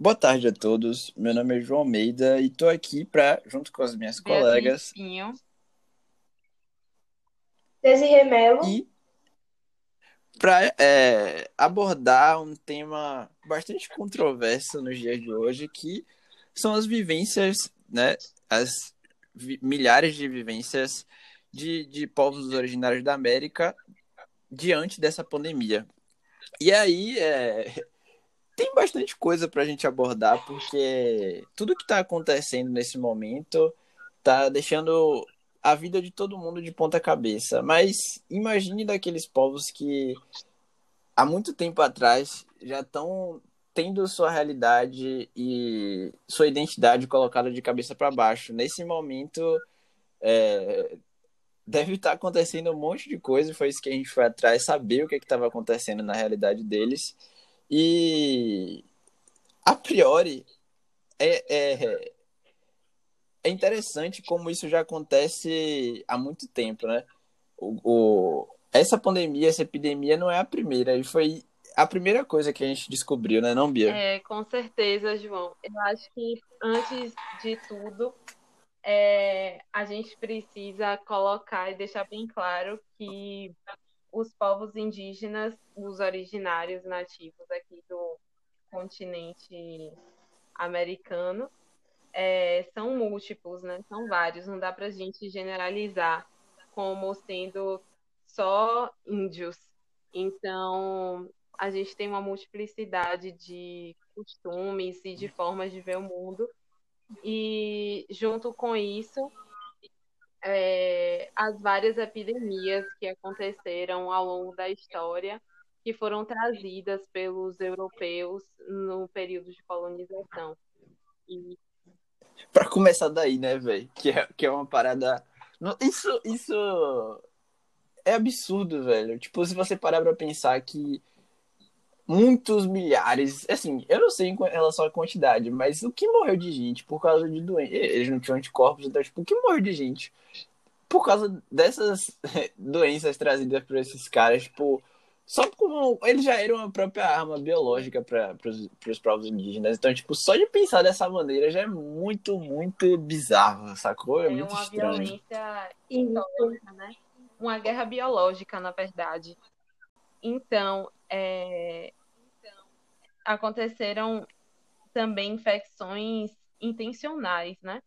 Boa tarde a todos. Meu nome é João Almeida e estou aqui para, junto com as minhas Beatriz colegas, Pinho. Desirê Melo. e para abordar um tema bastante controverso nos dias de hoje, que são as vivências, né, as vi- milhares de vivências de, de povos originários da América diante dessa pandemia. E aí, é, tem bastante coisa para a gente abordar, porque tudo que está acontecendo nesse momento está deixando a vida de todo mundo de ponta cabeça. Mas imagine daqueles povos que há muito tempo atrás já estão tendo sua realidade e sua identidade colocada de cabeça para baixo. Nesse momento, é, deve estar acontecendo um monte de coisa, foi isso que a gente foi atrás, saber o que estava acontecendo na realidade deles. E a priori é, é, é interessante como isso já acontece há muito tempo, né? O, o- essa pandemia, essa epidemia não é a primeira, e foi a primeira coisa que a gente descobriu, né, não, Bia? É, com certeza, João. Eu acho que antes de tudo, é, a gente precisa colocar e deixar bem claro que os povos indígenas, os originários nativos aqui do continente americano, é, são múltiplos, né? São vários. Não dá para a gente generalizar como sendo só índios. Então, a gente tem uma multiplicidade de costumes e de formas de ver o mundo. E junto com isso, é, as várias epidemias que aconteceram ao longo da história, que foram trazidas pelos europeus no período de colonização. E Pra começar daí, né, velho? Que é, que é uma parada. Isso, isso é absurdo, velho. Tipo, se você parar pra pensar que muitos milhares, assim, eu não sei em relação à quantidade, mas o que morreu de gente por causa de doença? Eles não tinham anticorpos, então, tipo, o que morreu de gente por causa dessas doenças trazidas por esses caras, tipo, só como eles já eram a própria arma biológica para os povos indígenas. Então, tipo, só de pensar dessa maneira já é muito, muito bizarro, sacou? É, é muito uma estranho. violência Isso. histórica, né? Uma guerra biológica, na verdade. Então, é, aconteceram também infecções intencionais, né?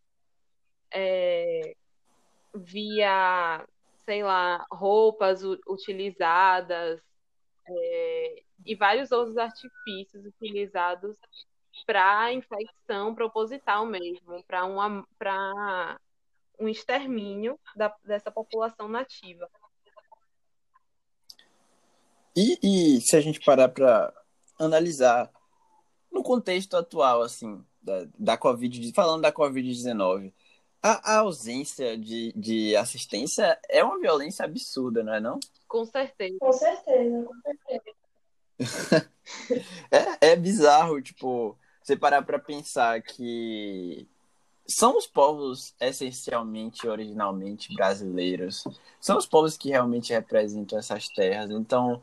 É, via, sei lá, roupas utilizadas é, e vários outros artifícios utilizados para infecção proposital mesmo, para para um extermínio da, dessa população nativa. E, e se a gente parar para analisar no contexto atual, assim, da, da Covid, falando da Covid-19, a, a ausência de, de assistência é uma violência absurda, não é não? Com certeza. Com certeza, com certeza. É, é bizarro, tipo, você parar pra pensar que são os povos essencialmente, originalmente brasileiros, são os povos que realmente representam essas terras, então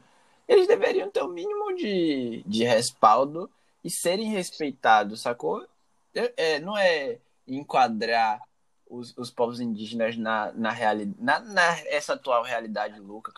eles deveriam ter o mínimo de, de respaldo e serem respeitados, sacou? É, é, não é enquadrar os, os povos indígenas na, na, reali na, na essa atual realidade louca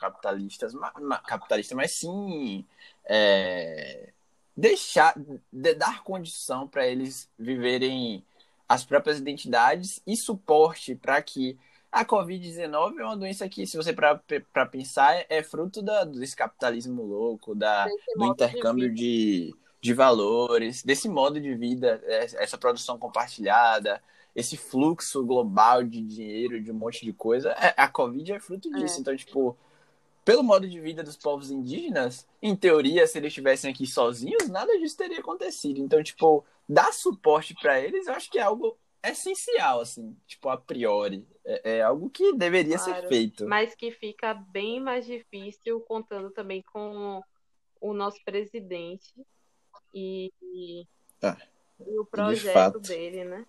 ma, capitalista, mas sim é, deixar, de, dar condição para eles viverem as próprias identidades e suporte para que a Covid-19 é uma doença que, se você para pensar, é fruto da, desse capitalismo louco, da, do modo de intercâmbio de, de valores, desse modo de vida, essa produção compartilhada, esse fluxo global de dinheiro, de um monte de coisa. É, A Covid é fruto disso. É. Então, tipo, pelo modo de vida dos povos indígenas, em teoria, se eles estivessem aqui sozinhos, nada disso teria acontecido. Então, tipo, dar suporte para eles, eu acho que é algo essencial, assim, tipo, a priori. É, é algo que deveria ser Claro, feito. mas que fica bem mais difícil contando também com o nosso presidente e, Ah, e o de projeto fato. dele, né?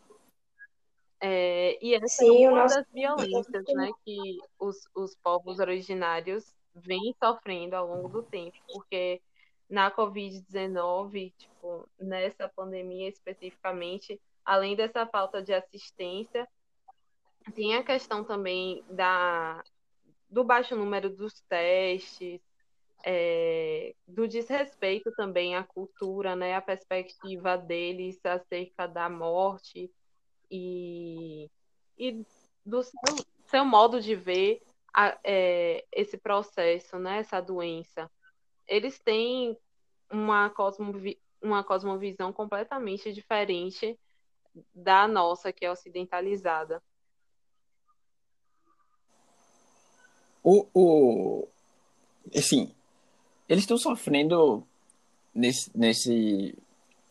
É, e essa é Sim, o uma nosso das violências, né, que os, os povos originários vêm sofrendo ao longo do tempo, porque na Covid-19, tipo, nessa pandemia especificamente, além dessa falta de assistência, tem a questão também da, do baixo número dos testes, é, do desrespeito também à cultura, né, a perspectiva deles acerca da morte e, e do seu, seu modo de ver a, é, esse processo, né, essa doença. Eles têm uma, cosmovi uma cosmovisão completamente diferente da nossa, que é ocidentalizada. O, o, assim, eles estão sofrendo nesse, nesse,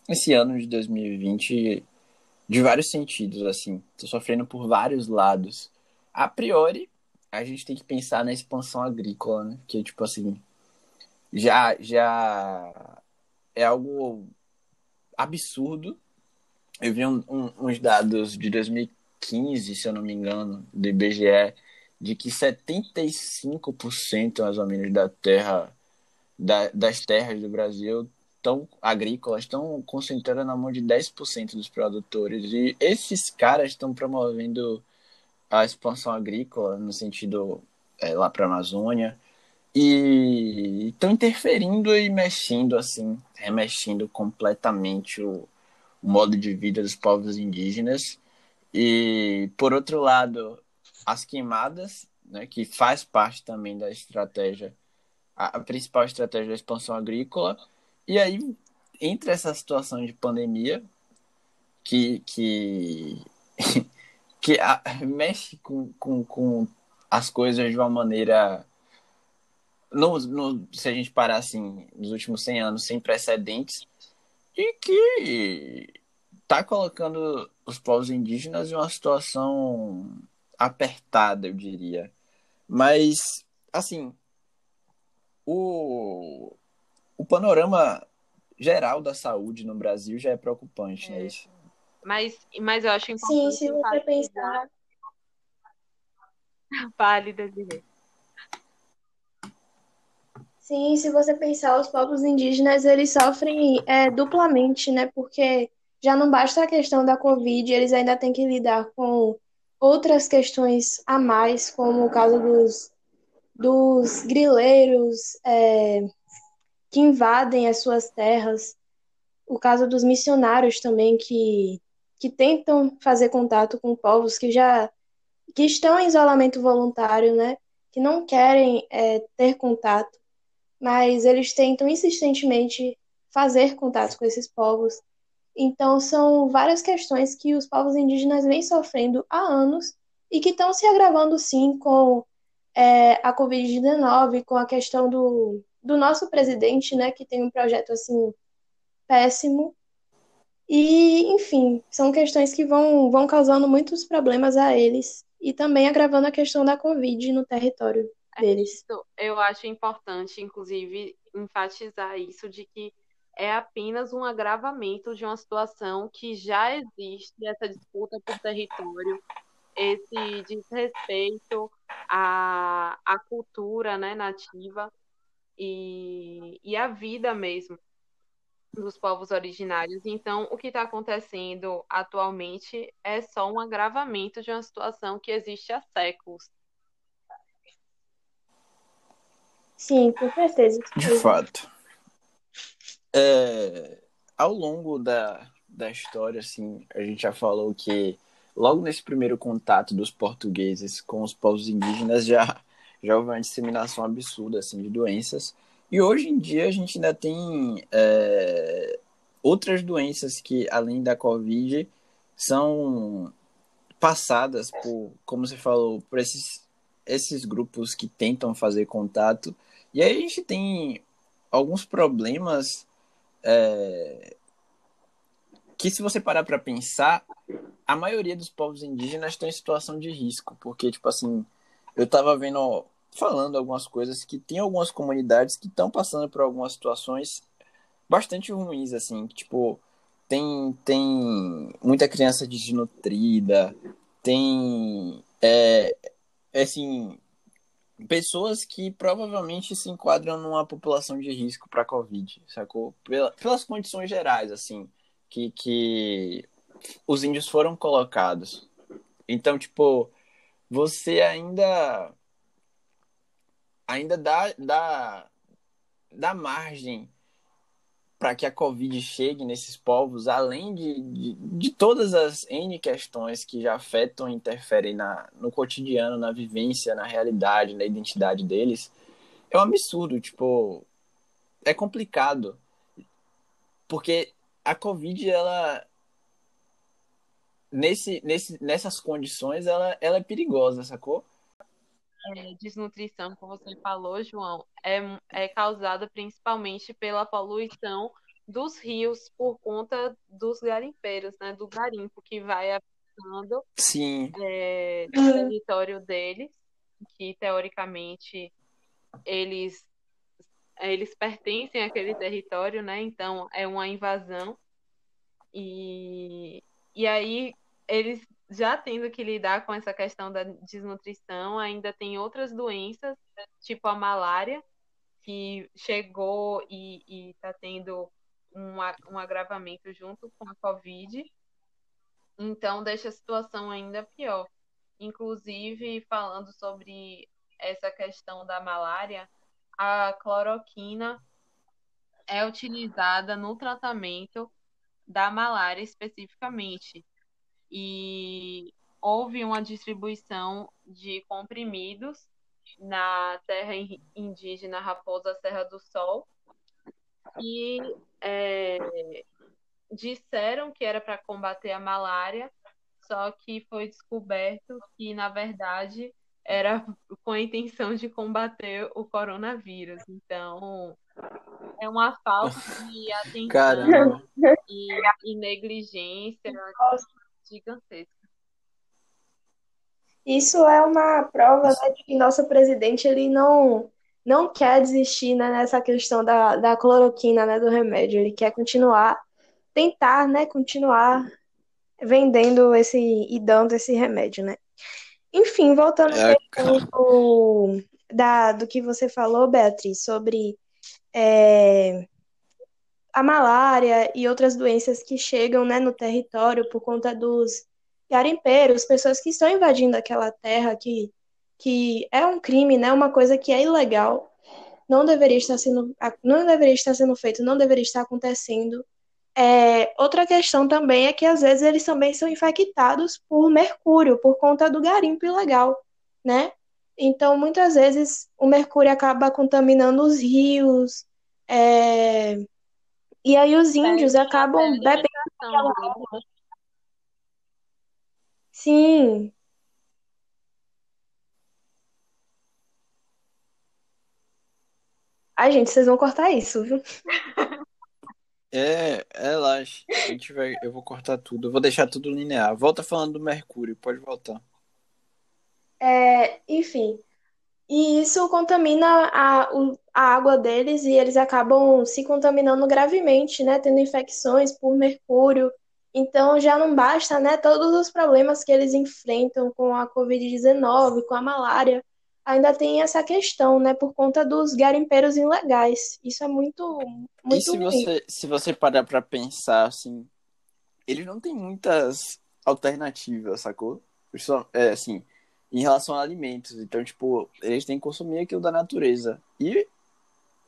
nesse ano de 2020 de vários sentidos, assim. Estão sofrendo por vários lados. A priori, a gente tem que pensar na expansão agrícola, né? Que, tipo assim, já, já é algo absurdo. Eu vi um, um, uns dados de 2015, se eu não me engano, do IBGE, de que 75% mais ou menos da terra da, das terras do Brasil tão agrícolas estão concentradas na mão de 10% dos produtores. E esses caras estão promovendo a expansão agrícola no sentido é, lá para a Amazônia e estão interferindo e mexendo assim, remexendo completamente o, o modo de vida dos povos indígenas e por outro lado as queimadas, né, que faz parte também da estratégia, a, a principal estratégia da expansão agrícola. E aí, entre essa situação de pandemia, que, que, que a, mexe com, com, com as coisas de uma maneira. No, no, se a gente parar assim, nos últimos 100 anos, sem precedentes, e que está colocando os povos indígenas em uma situação apertada, eu diria. Mas, assim, o, o panorama geral da saúde no Brasil já é preocupante, é. né? Isso. Mas, mas eu acho importante. Sim, se você pensar. Fale, Desirê. Sim, se você pensar, os povos indígenas eles sofrem é, duplamente, né? Porque já não basta a questão da Covid, eles ainda têm que lidar com outras questões a mais, como o caso dos, dos grileiros é, que invadem as suas terras, o caso dos missionários também que, que tentam fazer contato com povos que já que estão em isolamento voluntário, né? Que não querem é, ter contato, mas eles tentam insistentemente fazer contato com esses povos então, são várias questões que os povos indígenas vêm sofrendo há anos e que estão se agravando, sim, com é, a Covid-19, com a questão do, do nosso presidente, né, que tem um projeto, assim, péssimo. E, enfim, são questões que vão, vão causando muitos problemas a eles e também agravando a questão da Covid no território é deles. eu acho importante, inclusive, enfatizar isso de que é apenas um agravamento de uma situação que já existe, essa disputa por território, esse desrespeito à, à cultura né, nativa e, e à vida mesmo dos povos originários. Então, o que está acontecendo atualmente é só um agravamento de uma situação que existe há séculos. Sim, com certeza. De fato. É, ao longo da, da história, assim, a gente já falou que logo nesse primeiro contato dos portugueses com os povos indígenas já, já houve uma disseminação absurda assim, de doenças. E hoje em dia a gente ainda tem é, outras doenças que, além da Covid, são passadas por, como você falou, por esses, esses grupos que tentam fazer contato. E aí a gente tem alguns problemas é, que se você parar para pensar, a maioria dos povos indígenas estão em situação de risco, porque, tipo assim, eu tava vendo, falando algumas coisas, que tem algumas comunidades que estão passando por algumas situações bastante ruins, assim, tipo, tem, tem muita criança desnutrida, tem, é, assim, pessoas que provavelmente se enquadram numa população de risco para Covid, sacou? Pela, pelas condições gerais, assim, que, que os índios foram colocados. Então, tipo, você ainda ainda dá, dá, dá margem para que a Covid chegue nesses povos, além de, de, de, todas as N questões que já afetam e interferem na, no cotidiano, na vivência, na realidade, na identidade deles, é um absurdo, tipo, é complicado. Porque a Covid, ela, nesse, nesse, nessas condições, ela, ela é perigosa, sacou? É, desnutrição, como você falou, João, é, é causada principalmente pela poluição dos rios por conta dos garimpeiros, né? Do garimpo que vai afetando Sim. É, o território deles, que teoricamente eles eles pertencem àquele território, né? Então é uma invasão e, e aí eles já tendo que lidar com essa questão da desnutrição, ainda tem outras doenças, tipo a malária, que chegou e está tendo um, um agravamento junto com a Covid. Então, deixa a situação ainda pior. Inclusive, falando sobre essa questão da malária, a cloroquina é utilizada no tratamento da malária especificamente e houve uma distribuição de comprimidos na terra indígena Raposa Serra do Sol. E é, disseram que era para combater a malária, só que foi descoberto que na verdade era com a intenção de combater o coronavírus. Então é uma falta de atenção e, e negligência gigantesca. Isso é uma prova né, de que nosso presidente ele não não quer desistir né, nessa questão da, da cloroquina, né, do remédio. Ele quer continuar, tentar, né, continuar vendendo esse e dando esse remédio, né? Enfim, voltando é, do, da, do que você falou, Beatriz, sobre é, a malária e outras doenças que chegam né, no território por conta dos garimpeiros, pessoas que estão invadindo aquela terra que, que é um crime, né, uma coisa que é ilegal, não deveria estar sendo, não deveria estar sendo feito, não deveria estar acontecendo. É, outra questão também é que às vezes eles também são infectados por mercúrio, por conta do garimpo ilegal, né? Então, muitas vezes o mercúrio acaba contaminando os rios, é, e aí os índios acabam bebendo aquela água. Sim. Ai, gente, vocês vão cortar isso, viu? É, relaxa. A gente vai, eu vou cortar tudo. Eu vou deixar tudo linear. Volta falando do Mercúrio, pode voltar. É, enfim. E isso contamina a, a água deles e eles acabam se contaminando gravemente, né? Tendo infecções por mercúrio. Então já não basta, né? Todos os problemas que eles enfrentam com a Covid-19, com a malária, ainda tem essa questão, né? Por conta dos garimpeiros ilegais. Isso é muito, muito E se ruim. você, se você parar pra pensar, assim, eles não têm muitas alternativas, sacou? É, assim, em relação a alimentos. Então, tipo, eles têm que consumir aquilo da natureza. E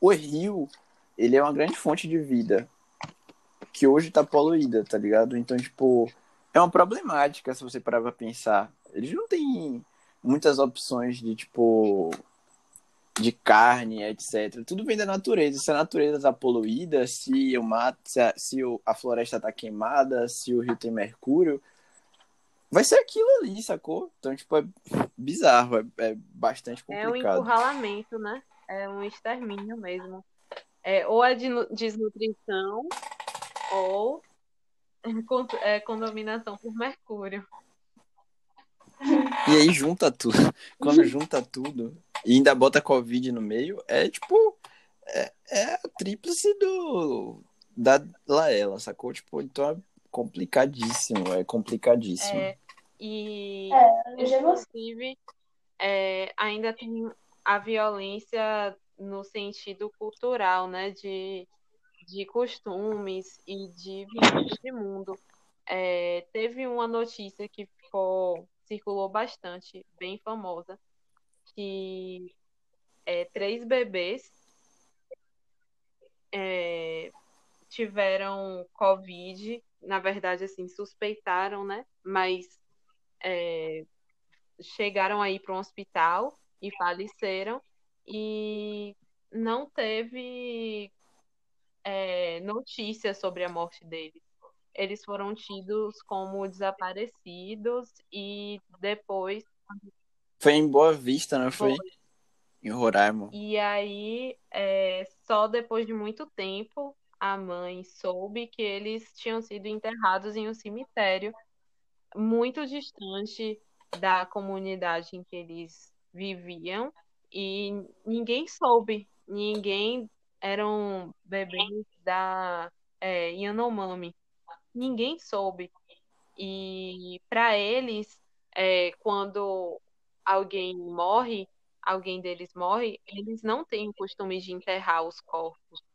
o rio, ele é uma grande fonte de vida que hoje tá poluída, tá ligado? Então, tipo, é uma problemática se você parar pra pensar. Eles não têm muitas opções de, tipo, de carne, etc. Tudo vem da natureza. Se a natureza tá poluída, se o mato, se a, se a floresta tá queimada, se o rio tem mercúrio, vai ser aquilo ali, sacou? Então, tipo, é bizarro, é, é bastante complicado. É um encurralamento, né? É um extermínio mesmo. É, ou é de desnutrição, ou é contaminação por mercúrio. E aí junta tudo. Quando junta tudo e ainda bota Covid no meio, é tipo. É, é a tríplice do. Da Laela, sacou? Tipo, então é complicadíssimo, é complicadíssimo. É, e, é, inclusive, é, ainda tem a violência no sentido cultural, né, de, de costumes e de de mundo. É, teve uma notícia que ficou, circulou bastante, bem famosa, que é, três bebês é, tiveram Covid, na verdade, assim, suspeitaram, né? Mas é, chegaram aí para um hospital e faleceram e não teve é, notícia sobre a morte deles. Eles foram tidos como desaparecidos e depois. Foi em Boa Vista, não foi? foi. Em Roraima. E aí, é, só depois de muito tempo, a mãe soube que eles tinham sido enterrados em um cemitério muito distante da comunidade em que eles viviam e ninguém soube, ninguém eram bebês da é, Yanomami, ninguém soube. E para eles, é, quando alguém morre, alguém deles morre, eles não têm o costume de enterrar os corpos.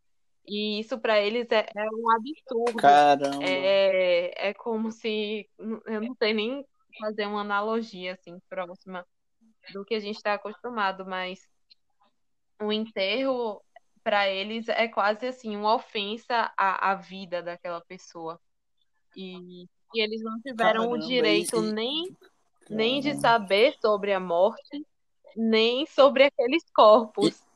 E isso para eles é, é, um absurdo. Caramba. É, é como se. Eu não sei nem fazer uma analogia assim próxima do que a gente está acostumado, mas o enterro para eles é quase assim uma ofensa à, à vida daquela pessoa. E, e eles não tiveram Caramba, o direito nem, nem de saber sobre a morte, nem sobre aqueles corpos. E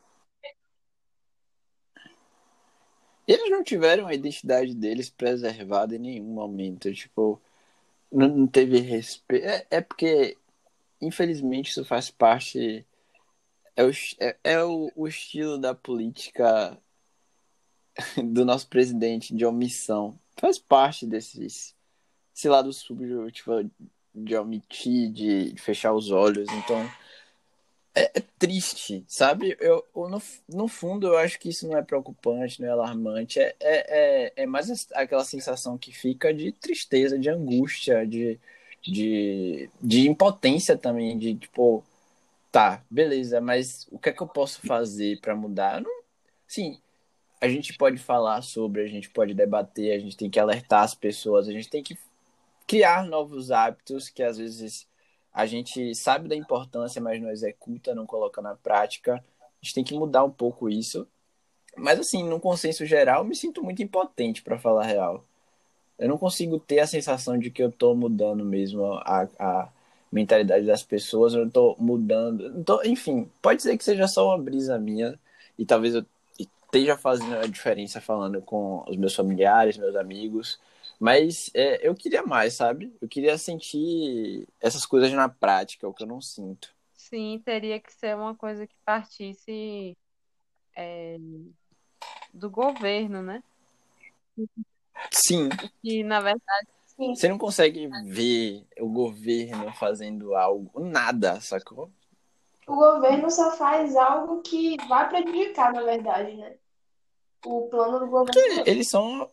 eles não tiveram a identidade deles preservada em nenhum momento. Tipo, não, não teve respeito. É, é, porque, infelizmente, isso faz parte. É o, é, é o, o estilo da política do nosso presidente de omissão. Faz parte desses. Esse lado sujo, tipo, de omitir, de fechar os olhos. Então é, é, triste, sabe? Eu, eu, no, no fundo, eu acho que isso não é preocupante, não é alarmante. É, é, é, é mais aquela sensação que fica de tristeza, de angústia, de, de, de impotência também, de tipo, tá, beleza, mas o que é que eu posso fazer para mudar? Não, sim, a gente pode falar sobre, a gente pode debater, a gente tem que alertar as pessoas, a gente tem que criar novos hábitos que às vezes a gente sabe da importância, mas não executa, não coloca na prática. A gente tem que mudar um pouco isso. Mas, assim, no consenso geral, eu me sinto muito impotente, para falar a real. Eu não consigo ter a sensação de que eu estou mudando mesmo a, a mentalidade das pessoas, eu estou mudando. Tô, enfim, pode ser que seja só uma brisa minha, e talvez eu esteja fazendo a diferença falando com os meus familiares, meus amigos, mas é, eu queria mais, sabe? Eu queria sentir essas coisas na prática, o que eu não sinto. Sim, teria que ser uma coisa que partisse é, do governo, né? Sim. E, na verdade, sim. Você não consegue ver o governo fazendo algo, nada, sacou? O governo só faz algo que vai prejudicar, na verdade, né? O plano do governo. Eles são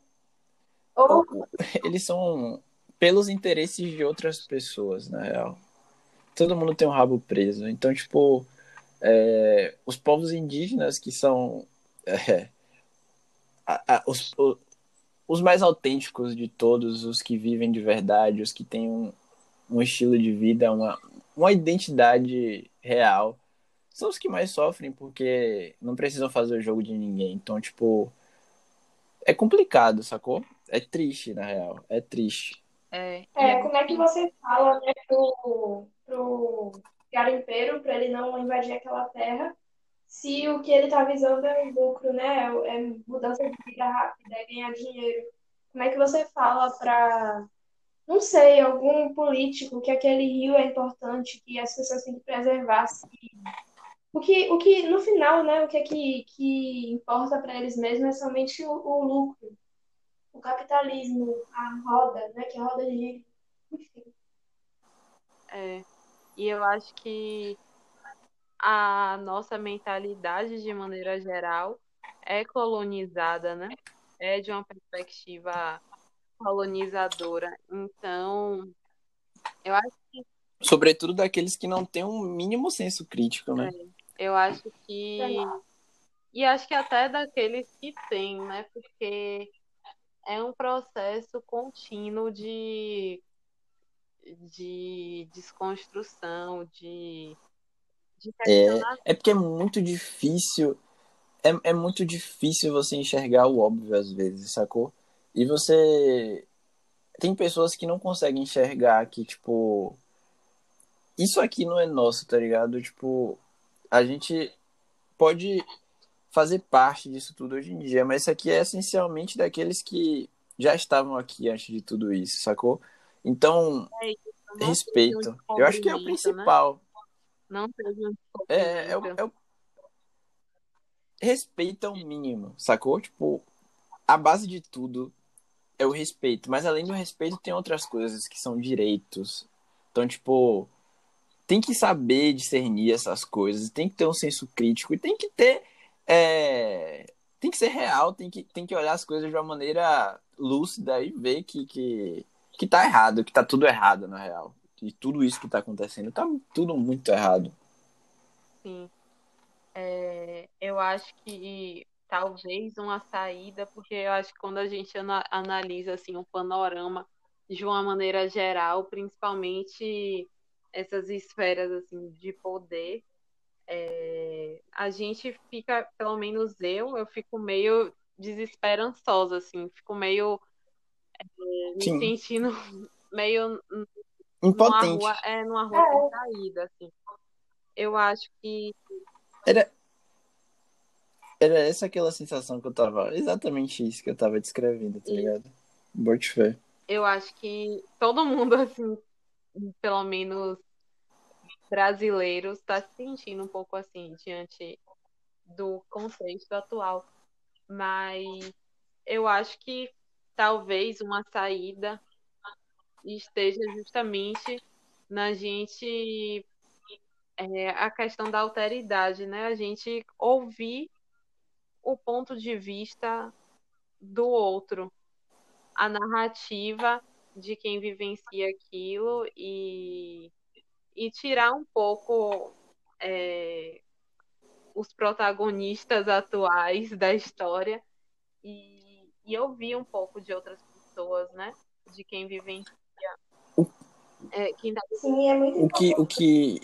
ou... Eles são pelos interesses de outras pessoas, na real. Todo mundo tem um rabo preso. Então, tipo, é, os povos indígenas que são é, a, a, os, o, os mais autênticos de todos, os que vivem de verdade, os que têm um, um estilo de vida, uma, uma identidade real, são os que mais sofrem porque não precisam fazer o jogo de ninguém. Então, tipo, é complicado, sacou? É triste, na real. É triste. É, é como é que você fala né, pro, pro garimpeiro para ele não invadir aquela terra se o que ele está visando é um lucro, né? É mudança de vida rápida, é ganhar dinheiro. Como é que você fala para, não sei, algum político que aquele rio é importante, que as pessoas têm que preservar? Se... O que, o que, no final, né, o que é que, que importa para eles mesmos é somente o, o lucro o capitalismo, a roda, né? Que a roda gira. Enfim. É. E eu acho que a nossa mentalidade, de maneira geral, é colonizada, né? É de uma perspectiva colonizadora. Então, eu acho que. Sobretudo daqueles que não têm um mínimo senso crítico, né? Eu acho que. E acho que até daqueles que tem, né? Porque é um processo contínuo de, de desconstrução, de, de é, é porque é muito difícil. É, é muito difícil você enxergar o óbvio às vezes, sacou? E você. Tem pessoas que não conseguem enxergar que, tipo. Isso aqui não é nosso, tá ligado? Tipo, a gente pode fazer parte disso tudo hoje em dia, mas isso aqui é essencialmente daqueles que já estavam aqui antes de tudo isso, sacou? Então, é isso, respeito. Eu acho que é o né? principal. Né? Não teve um é, é, o, é o... Respeito é o mínimo, sacou? Tipo, a base de tudo é o respeito, mas além do respeito tem outras coisas que são direitos. Então, tipo, tem que saber discernir essas coisas, tem que ter um senso crítico e tem que ter. É... Tem que ser real, tem que, tem que olhar as coisas de uma maneira lúcida e ver que, que, que tá errado, que tá tudo errado, na real. E tudo isso que tá acontecendo tá tudo muito errado. Sim. É, eu acho que talvez uma saída, porque eu acho que quando a gente analisa assim um panorama de uma maneira geral, principalmente essas esferas assim de poder, é, a gente fica, pelo menos eu, eu fico meio desesperançosa, assim, fico meio é, me Sim. sentindo meio impotente, numa rua, é, numa rua sem saída, assim. Eu acho que era era essa aquela sensação que eu tava, exatamente isso que eu tava descrevendo, tá ligado? Bote fé. Eu acho que todo mundo assim, pelo menos brasileiros, está se sentindo um pouco assim diante do contexto atual. Mas eu acho que talvez uma saída esteja justamente na gente é, a questão da alteridade, né? A gente ouvir o ponto de vista do outro, a narrativa de quem vivencia aquilo e e tirar um pouco é, os protagonistas atuais da história e, e ouvir um pouco de outras pessoas, né? De quem vivencia. É, quem tá... Sim, é muito o que, o que...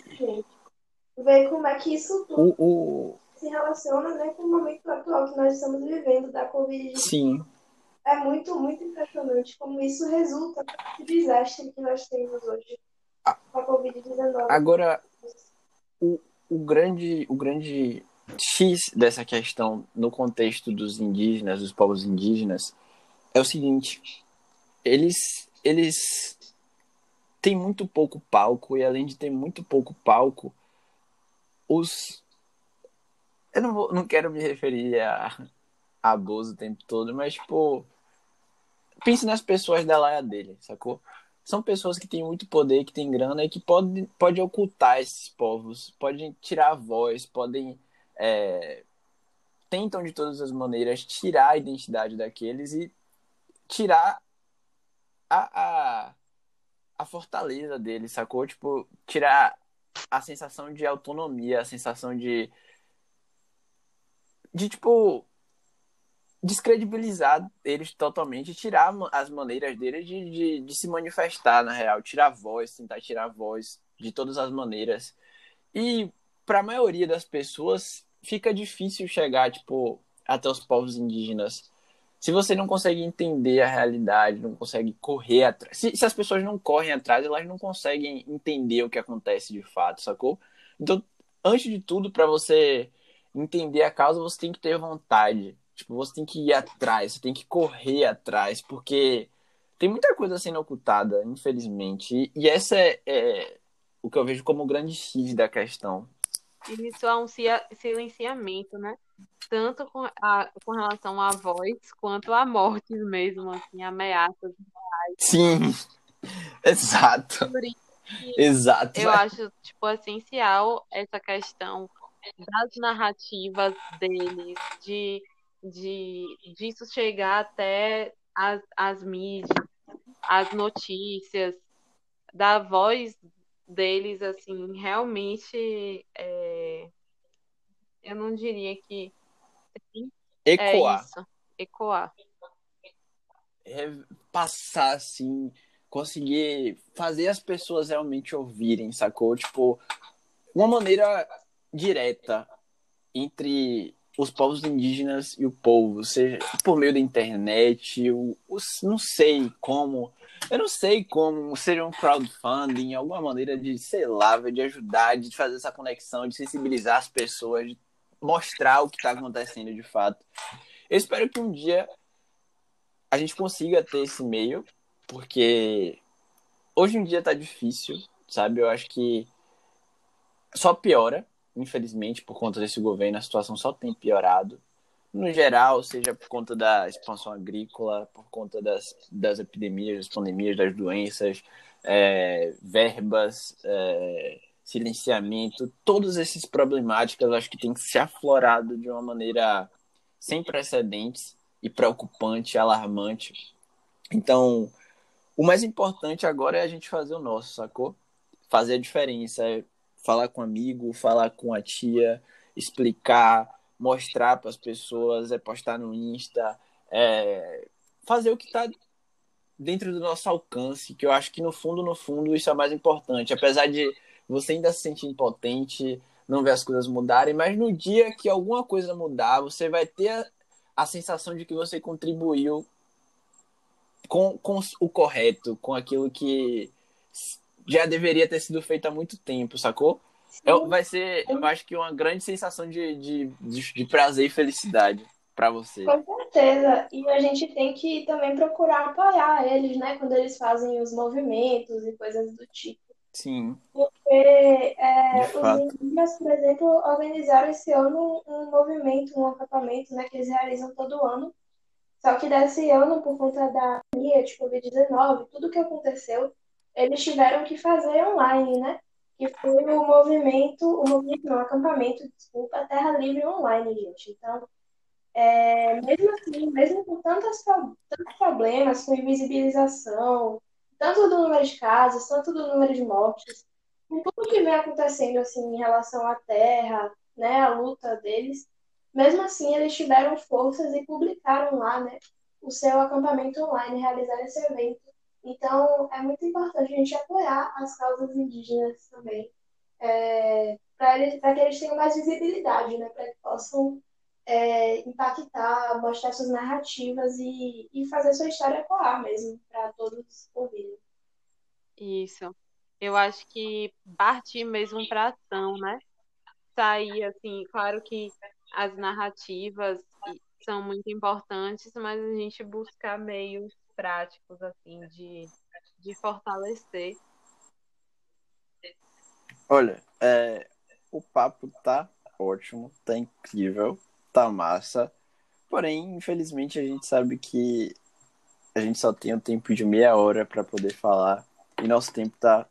Ver como é que isso tudo o, o... se relaciona né, com o momento atual que nós estamos vivendo da Covid. Sim. É muito, muito impressionante como isso resulta do desastre que nós temos hoje. Agora, o, o, grande, o grande X dessa questão no contexto dos indígenas, dos povos indígenas, é o seguinte: eles, eles têm muito pouco palco, e além de ter muito pouco palco, os. Eu não, vou, não quero me referir a, a Bozo o tempo todo, mas, tipo. Pense nas pessoas da laia dele, sacou? São pessoas que têm muito poder, que têm grana e que podem pode ocultar esses povos, podem tirar a voz, podem. É, tentam de todas as maneiras tirar a identidade daqueles e tirar a, a, a fortaleza deles, sacou? Tipo, tirar a sensação de autonomia, a sensação de. De, tipo, descredibilizar eles totalmente, tirar as maneiras deles de, de, de, se manifestar, na real, tirar a voz, tentar tirar a voz de todas as maneiras. E para a maioria das pessoas fica difícil chegar, tipo, até os povos indígenas. Se você não consegue entender a realidade, não consegue correr atrás. Se, se as pessoas não correm atrás, elas não conseguem entender o que acontece de fato, sacou? Então, antes de tudo, para você entender a causa, você tem que ter vontade Tipo, você tem que ir atrás, você tem que correr atrás, porque tem muita coisa sendo ocultada, infelizmente. E, essa é, é, o que eu vejo como o grande X da questão. Isso é um silenciamento, né? Tanto com, a, com relação à voz, quanto à morte mesmo, assim, ameaças. Sim, exato. Exato. Eu acho, tipo, essencial essa questão das narrativas deles, de de disso chegar até as, as mídias, as notícias, da voz deles, assim, realmente é, eu não diria que Ecoar. é isso, ecoar. É passar assim, conseguir fazer as pessoas realmente ouvirem, sacou? Tipo, uma maneira direta entre os povos indígenas e o povo, seja por meio da internet, o, o, não sei como, eu não sei como, seja um crowdfunding, alguma maneira de, sei lá, de ajudar, de fazer essa conexão, de sensibilizar as pessoas, de mostrar o que está acontecendo de fato. Eu espero que um dia a gente consiga ter esse meio, porque hoje em dia tá difícil, sabe? Eu acho que só piora, infelizmente, por conta desse governo, a situação só tem piorado. No geral, seja por conta da expansão agrícola, por conta das, das epidemias, das pandemias, das doenças, é, verbas, é, silenciamento, todas essas problemáticas acho que tem que ser aflorado de uma maneira sem precedentes e preocupante, alarmante. Então, o mais importante agora é a gente fazer o nosso, sacou? Fazer a diferença, falar com um amigo, falar com a tia, explicar, mostrar para as pessoas, é postar no Insta, é fazer o que está dentro do nosso alcance, que eu acho que no fundo, no fundo, isso é mais importante. Apesar de você ainda se sentir impotente, não ver as coisas mudarem, mas no dia que alguma coisa mudar, você vai ter a, a sensação de que você contribuiu com, com o correto, com aquilo que já deveria ter sido feito há muito tempo, sacou? Eu, é vai ser, eu acho que uma grande sensação de, de, de, de prazer e felicidade para você. Com certeza. E a gente tem que também procurar apoiar eles, né? Quando eles fazem os movimentos e coisas do tipo. Sim. Porque é, os indígenas, por exemplo, organizaram esse ano um, movimento, um acampamento, né, que eles realizam todo ano. Só que desse ano, por conta da pandemia de Covid-19, tudo que aconteceu, eles tiveram que fazer online, né? Que foi o movimento, o movimento, não, acampamento, desculpa, Terra Livre Online, gente. Então, é, mesmo assim, mesmo com tantos, tantos problemas, com invisibilização, tanto do número de casos, tanto do número de mortes, com tudo que vem acontecendo assim em relação à terra, né, a luta deles, mesmo assim eles tiveram forças e publicaram lá, né, o seu acampamento online, realizar esse evento. Então é muito importante a gente apoiar as causas indígenas também, é, para que eles tenham mais visibilidade, né, para que possam é, impactar, mostrar suas narrativas e, e fazer sua história ecoar mesmo, para todos ouvirem. Isso. Eu acho que partir mesmo para ação, né? Sair, assim, claro que as narrativas são muito importantes, mas a gente buscar meios práticos, assim, de, de fortalecer. Olha, é, o papo tá ótimo, tá incrível tá massa. Porém, infelizmente, a gente sabe que a gente só tem um tempo de meia hora para poder falar e nosso tempo tá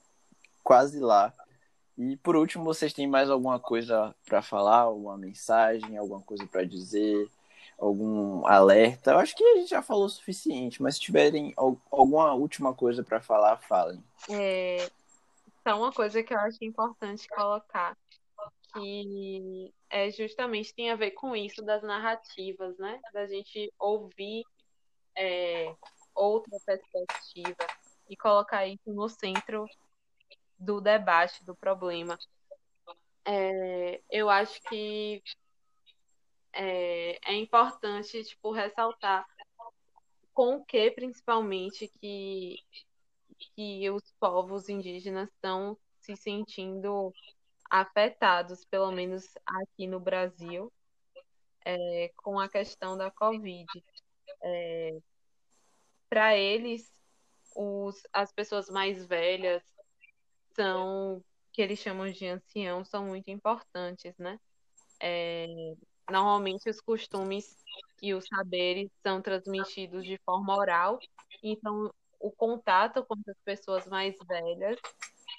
quase lá. E por último, vocês têm mais alguma coisa para falar, alguma mensagem, alguma coisa para dizer, algum alerta? Eu acho que a gente já falou o suficiente, mas se tiverem alguma última coisa para falar, falem. É, então, uma coisa que eu acho importante colocar que é justamente tem a ver com isso das narrativas, né? Da gente ouvir é, outra perspectiva e colocar isso no centro do debate, do problema. É, eu acho que é, é importante tipo, ressaltar com o que, principalmente, que, que os povos indígenas estão se sentindo afetados, pelo menos aqui no Brasil, é, com a questão da Covid. É, Para eles, os, as pessoas mais velhas são, que eles chamam de ancião, são muito importantes, né? É, normalmente os costumes e os saberes são transmitidos de forma oral, então o contato com as pessoas mais velhas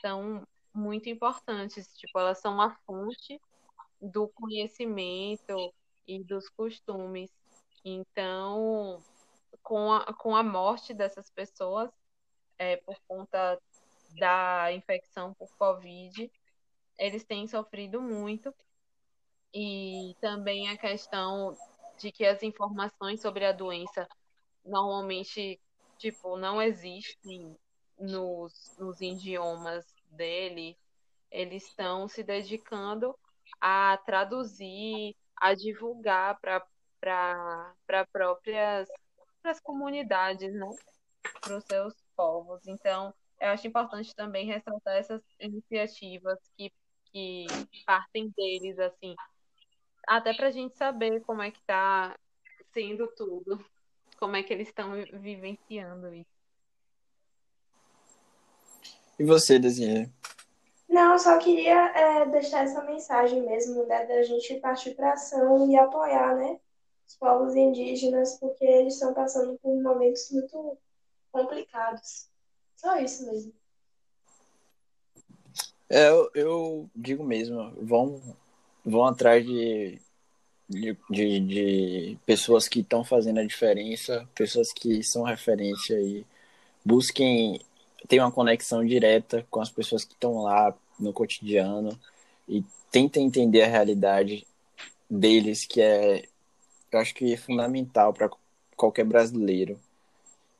são muito importantes. Tipo, elas são a fonte do conhecimento e dos costumes. Então, com a, com a morte dessas pessoas, é, por conta da infecção por Covid, eles têm sofrido muito. E também a questão de que as informações sobre a doença normalmente tipo não existem nos, nos idiomas dele, eles estão se dedicando a traduzir, a divulgar para próprias pras comunidades, né? para os seus povos. Então, eu acho importante também ressaltar essas iniciativas que, que partem deles, assim, até para a gente saber como é que está sendo tudo, como é que eles estão vivenciando isso. E você, Desinha? Não, só queria é, deixar essa mensagem mesmo, né, da gente partir para ação e apoiar, né, os povos indígenas, porque eles estão passando por momentos muito complicados. Só isso mesmo. É, eu, eu digo mesmo, vão, vão atrás de, de, de, pessoas que estão fazendo a diferença, pessoas que são referência e busquem ter uma conexão direta com as pessoas que estão lá no cotidiano e tentem entender a realidade deles, que é, eu acho que é fundamental para qualquer brasileiro.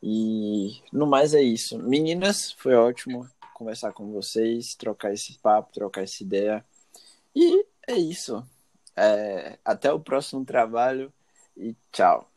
E no mais é isso. Meninas, foi ótimo conversar com vocês, trocar esse papo, trocar essa ideia. E é isso. É, até o próximo trabalho e tchau.